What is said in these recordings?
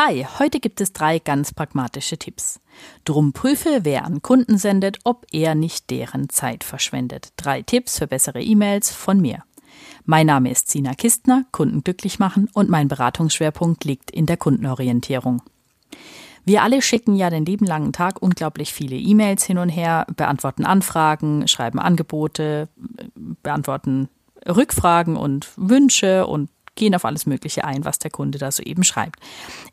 Hi, heute gibt es drei ganz pragmatische Tipps. Drum prüfe, wer an Kunden sendet, ob er nicht deren Zeit verschwendet. Drei Tipps für bessere E-Mails von mir. Mein Name ist Sina Kistner, Kunden glücklich machen und mein Beratungsschwerpunkt liegt in der Kundenorientierung. Wir alle schicken ja den lieben langen Tag unglaublich viele E-Mails hin und her, beantworten Anfragen, schreiben Angebote, beantworten Rückfragen und Wünsche und gehen auf alles Mögliche ein, was der Kunde da so eben schreibt.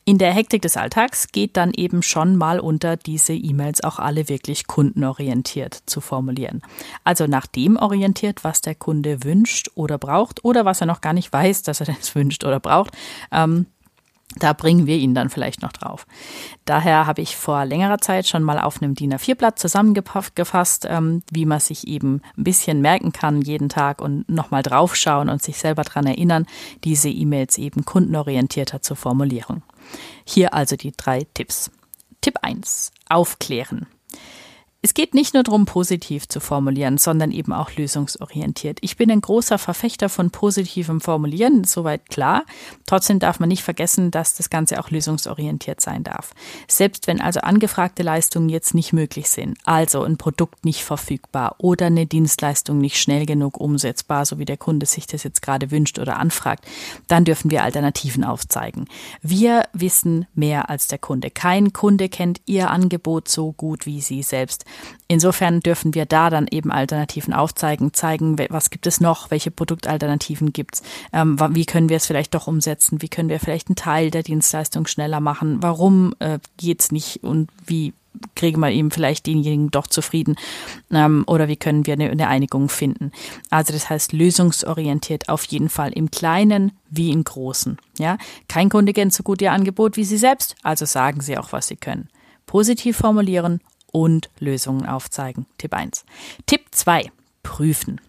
In der Hektik des Alltags geht dann eben schon mal unter, diese E-Mails auch alle wirklich kundenorientiert zu formulieren. Also nach dem orientiert, was der Kunde wünscht oder braucht oder was er noch gar nicht weiß, dass er das wünscht oder braucht. Ähm, da bringen wir ihn dann vielleicht noch drauf. Daher habe ich vor längerer Zeit schon mal auf einem DIN A4-Blatt zusammengefasst, ähm, wie man sich eben ein bisschen merken kann jeden Tag und nochmal draufschauen und sich selber daran erinnern, diese E-Mails eben kundenorientierter zu formulieren. Hier also die drei Tipps. Tipp 1. Aufklären. Es geht nicht nur darum, positiv zu formulieren, sondern eben auch lösungsorientiert. Ich bin ein großer Verfechter von positivem Formulieren, soweit klar. Trotzdem darf man nicht vergessen, dass das Ganze auch lösungsorientiert sein darf. Selbst wenn also angefragte Leistungen jetzt nicht möglich sind, also ein Produkt nicht verfügbar oder eine Dienstleistung nicht schnell genug umsetzbar, so wie der Kunde sich das jetzt gerade wünscht oder anfragt, dann dürfen wir Alternativen aufzeigen. Wir wissen mehr als der Kunde. Kein Kunde kennt Ihr Angebot so gut wie Sie selbst. Insofern dürfen wir da dann eben Alternativen aufzeigen, zeigen, was gibt es noch, welche Produktalternativen gibt's, ähm, wie können wir es vielleicht doch umsetzen, wie können wir vielleicht einen Teil der Dienstleistung schneller machen, warum äh, geht's nicht und wie kriegen wir eben vielleicht denjenigen doch zufrieden ähm, oder wie können wir eine, eine Einigung finden. Also das heißt lösungsorientiert auf jeden Fall im Kleinen wie im Großen. Ja, kein Kunde kennt so gut ihr Angebot wie Sie selbst, also sagen Sie auch, was Sie können. Positiv formulieren und Lösungen aufzeigen. Tipp 1. Tipp 2. Prüfen.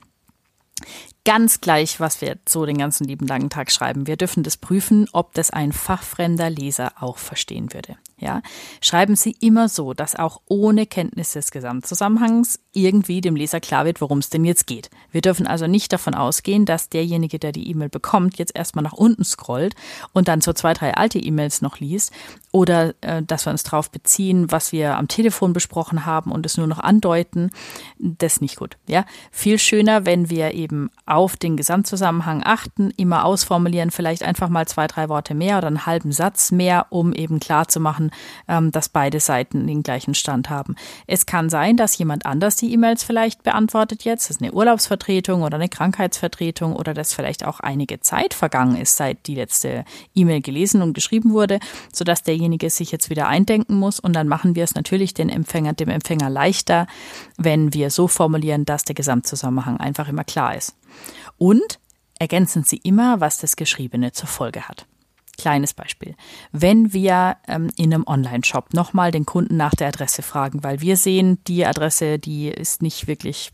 Ganz gleich, was wir so den ganzen lieben langen Tag schreiben. Wir dürfen das prüfen, ob das ein fachfremder Leser auch verstehen würde. Ja, schreiben Sie immer so, dass auch ohne Kenntnis des Gesamtzusammenhangs irgendwie dem Leser klar wird, worum es denn jetzt geht. Wir dürfen also nicht davon ausgehen, dass derjenige, der die E-Mail bekommt, jetzt erstmal nach unten scrollt und dann so zwei, drei alte E-Mails noch liest oder äh, dass wir uns darauf beziehen, was wir am Telefon besprochen haben und es nur noch andeuten. Das ist nicht gut. Ja, viel schöner, wenn wir eben auf den Gesamtzusammenhang achten, immer ausformulieren, vielleicht einfach mal zwei, drei Worte mehr oder einen halben Satz mehr, um eben klar zu machen, ähm, dass beide Seiten den gleichen Stand haben. Es kann sein, dass jemand anders die E-Mails vielleicht beantwortet jetzt, das ist eine Urlaubsvertretung oder eine Krankheitsvertretung oder dass vielleicht auch einige Zeit vergangen ist, seit die letzte E-Mail gelesen und geschrieben wurde, sodass derjenige sich jetzt wieder eindenken muss und dann machen wir es natürlich den Empfänger, dem Empfänger leichter, wenn wir so formulieren, dass der Gesamtzusammenhang einfach immer klar ist. Und ergänzen Sie immer, was das Geschriebene zur Folge hat. Kleines Beispiel. Wenn wir ähm, in einem Online-Shop nochmal den Kunden nach der Adresse fragen, weil wir sehen, die Adresse, die ist nicht wirklich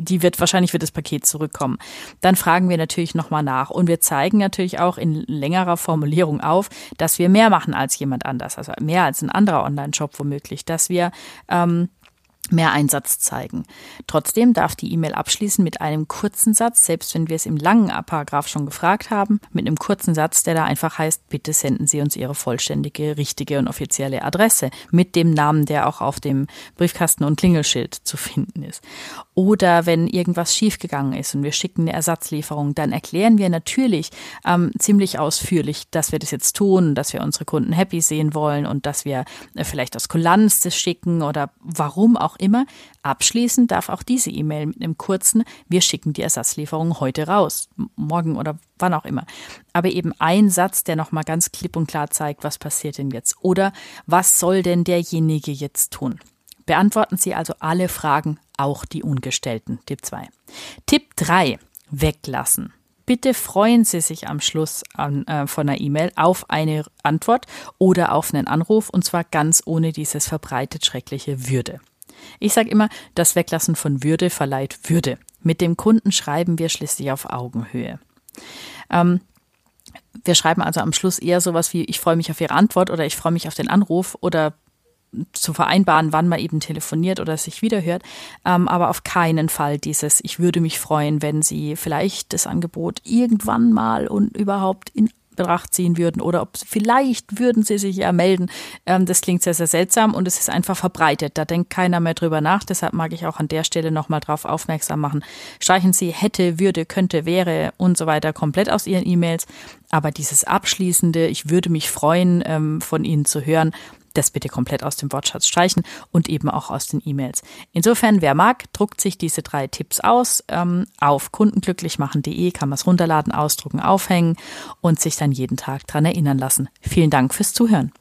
die wird wahrscheinlich wird das Paket zurückkommen. Dann fragen wir natürlich nochmal nach und wir zeigen natürlich auch in längerer Formulierung auf, dass wir mehr machen als jemand anders, also mehr als ein anderer Online-Shop womöglich, dass wir ähm, mehr Einsatz zeigen. Trotzdem darf die E-Mail abschließen mit einem kurzen Satz, selbst wenn wir es im langen Paragraph schon gefragt haben, mit einem kurzen Satz, der da einfach heißt, bitte senden Sie uns Ihre vollständige, richtige und offizielle Adresse mit dem Namen, der auch auf dem Briefkasten und Klingelschild zu finden ist. Oder wenn irgendwas schiefgegangen ist und wir schicken eine Ersatzlieferung, dann erklären wir natürlich ähm, ziemlich ausführlich, dass wir das jetzt tun, dass wir unsere Kunden happy sehen wollen und dass wir äh, vielleicht aus Kulanz das schicken oder warum auch immer. Abschließend darf auch diese E-Mail mit einem kurzen, wir schicken die Ersatzlieferung heute raus, morgen oder wann auch immer. Aber eben ein Satz, der nochmal ganz klipp und klar zeigt, was passiert denn jetzt oder was soll denn derjenige jetzt tun. Beantworten Sie also alle Fragen, auch die ungestellten. Tipp 2. Tipp 3. Weglassen. Bitte freuen Sie sich am Schluss an, äh, von einer E-Mail auf eine Antwort oder auf einen Anruf und zwar ganz ohne dieses verbreitet schreckliche Würde. Ich sage immer, das Weglassen von Würde verleiht Würde. Mit dem Kunden schreiben wir schließlich auf Augenhöhe. Ähm, wir schreiben also am Schluss eher sowas wie, ich freue mich auf Ihre Antwort oder ich freue mich auf den Anruf oder zu vereinbaren, wann man eben telefoniert oder sich wiederhört, ähm, aber auf keinen Fall dieses, ich würde mich freuen, wenn Sie vielleicht das Angebot irgendwann mal und überhaupt in Betracht ziehen würden oder ob vielleicht würden sie sich ja melden. Ähm, das klingt sehr, sehr seltsam und es ist einfach verbreitet. Da denkt keiner mehr drüber nach. Deshalb mag ich auch an der Stelle nochmal drauf aufmerksam machen. Streichen Sie hätte, würde, könnte, wäre und so weiter komplett aus Ihren E-Mails. Aber dieses abschließende, ich würde mich freuen, ähm, von Ihnen zu hören, das bitte komplett aus dem Wortschatz streichen und eben auch aus den E-Mails. Insofern, wer mag, druckt sich diese drei Tipps aus. Ähm, auf kundenglücklichmachen.de kann man es runterladen, ausdrucken, aufhängen und sich dann jeden Tag dran erinnern lassen. Vielen Dank fürs Zuhören.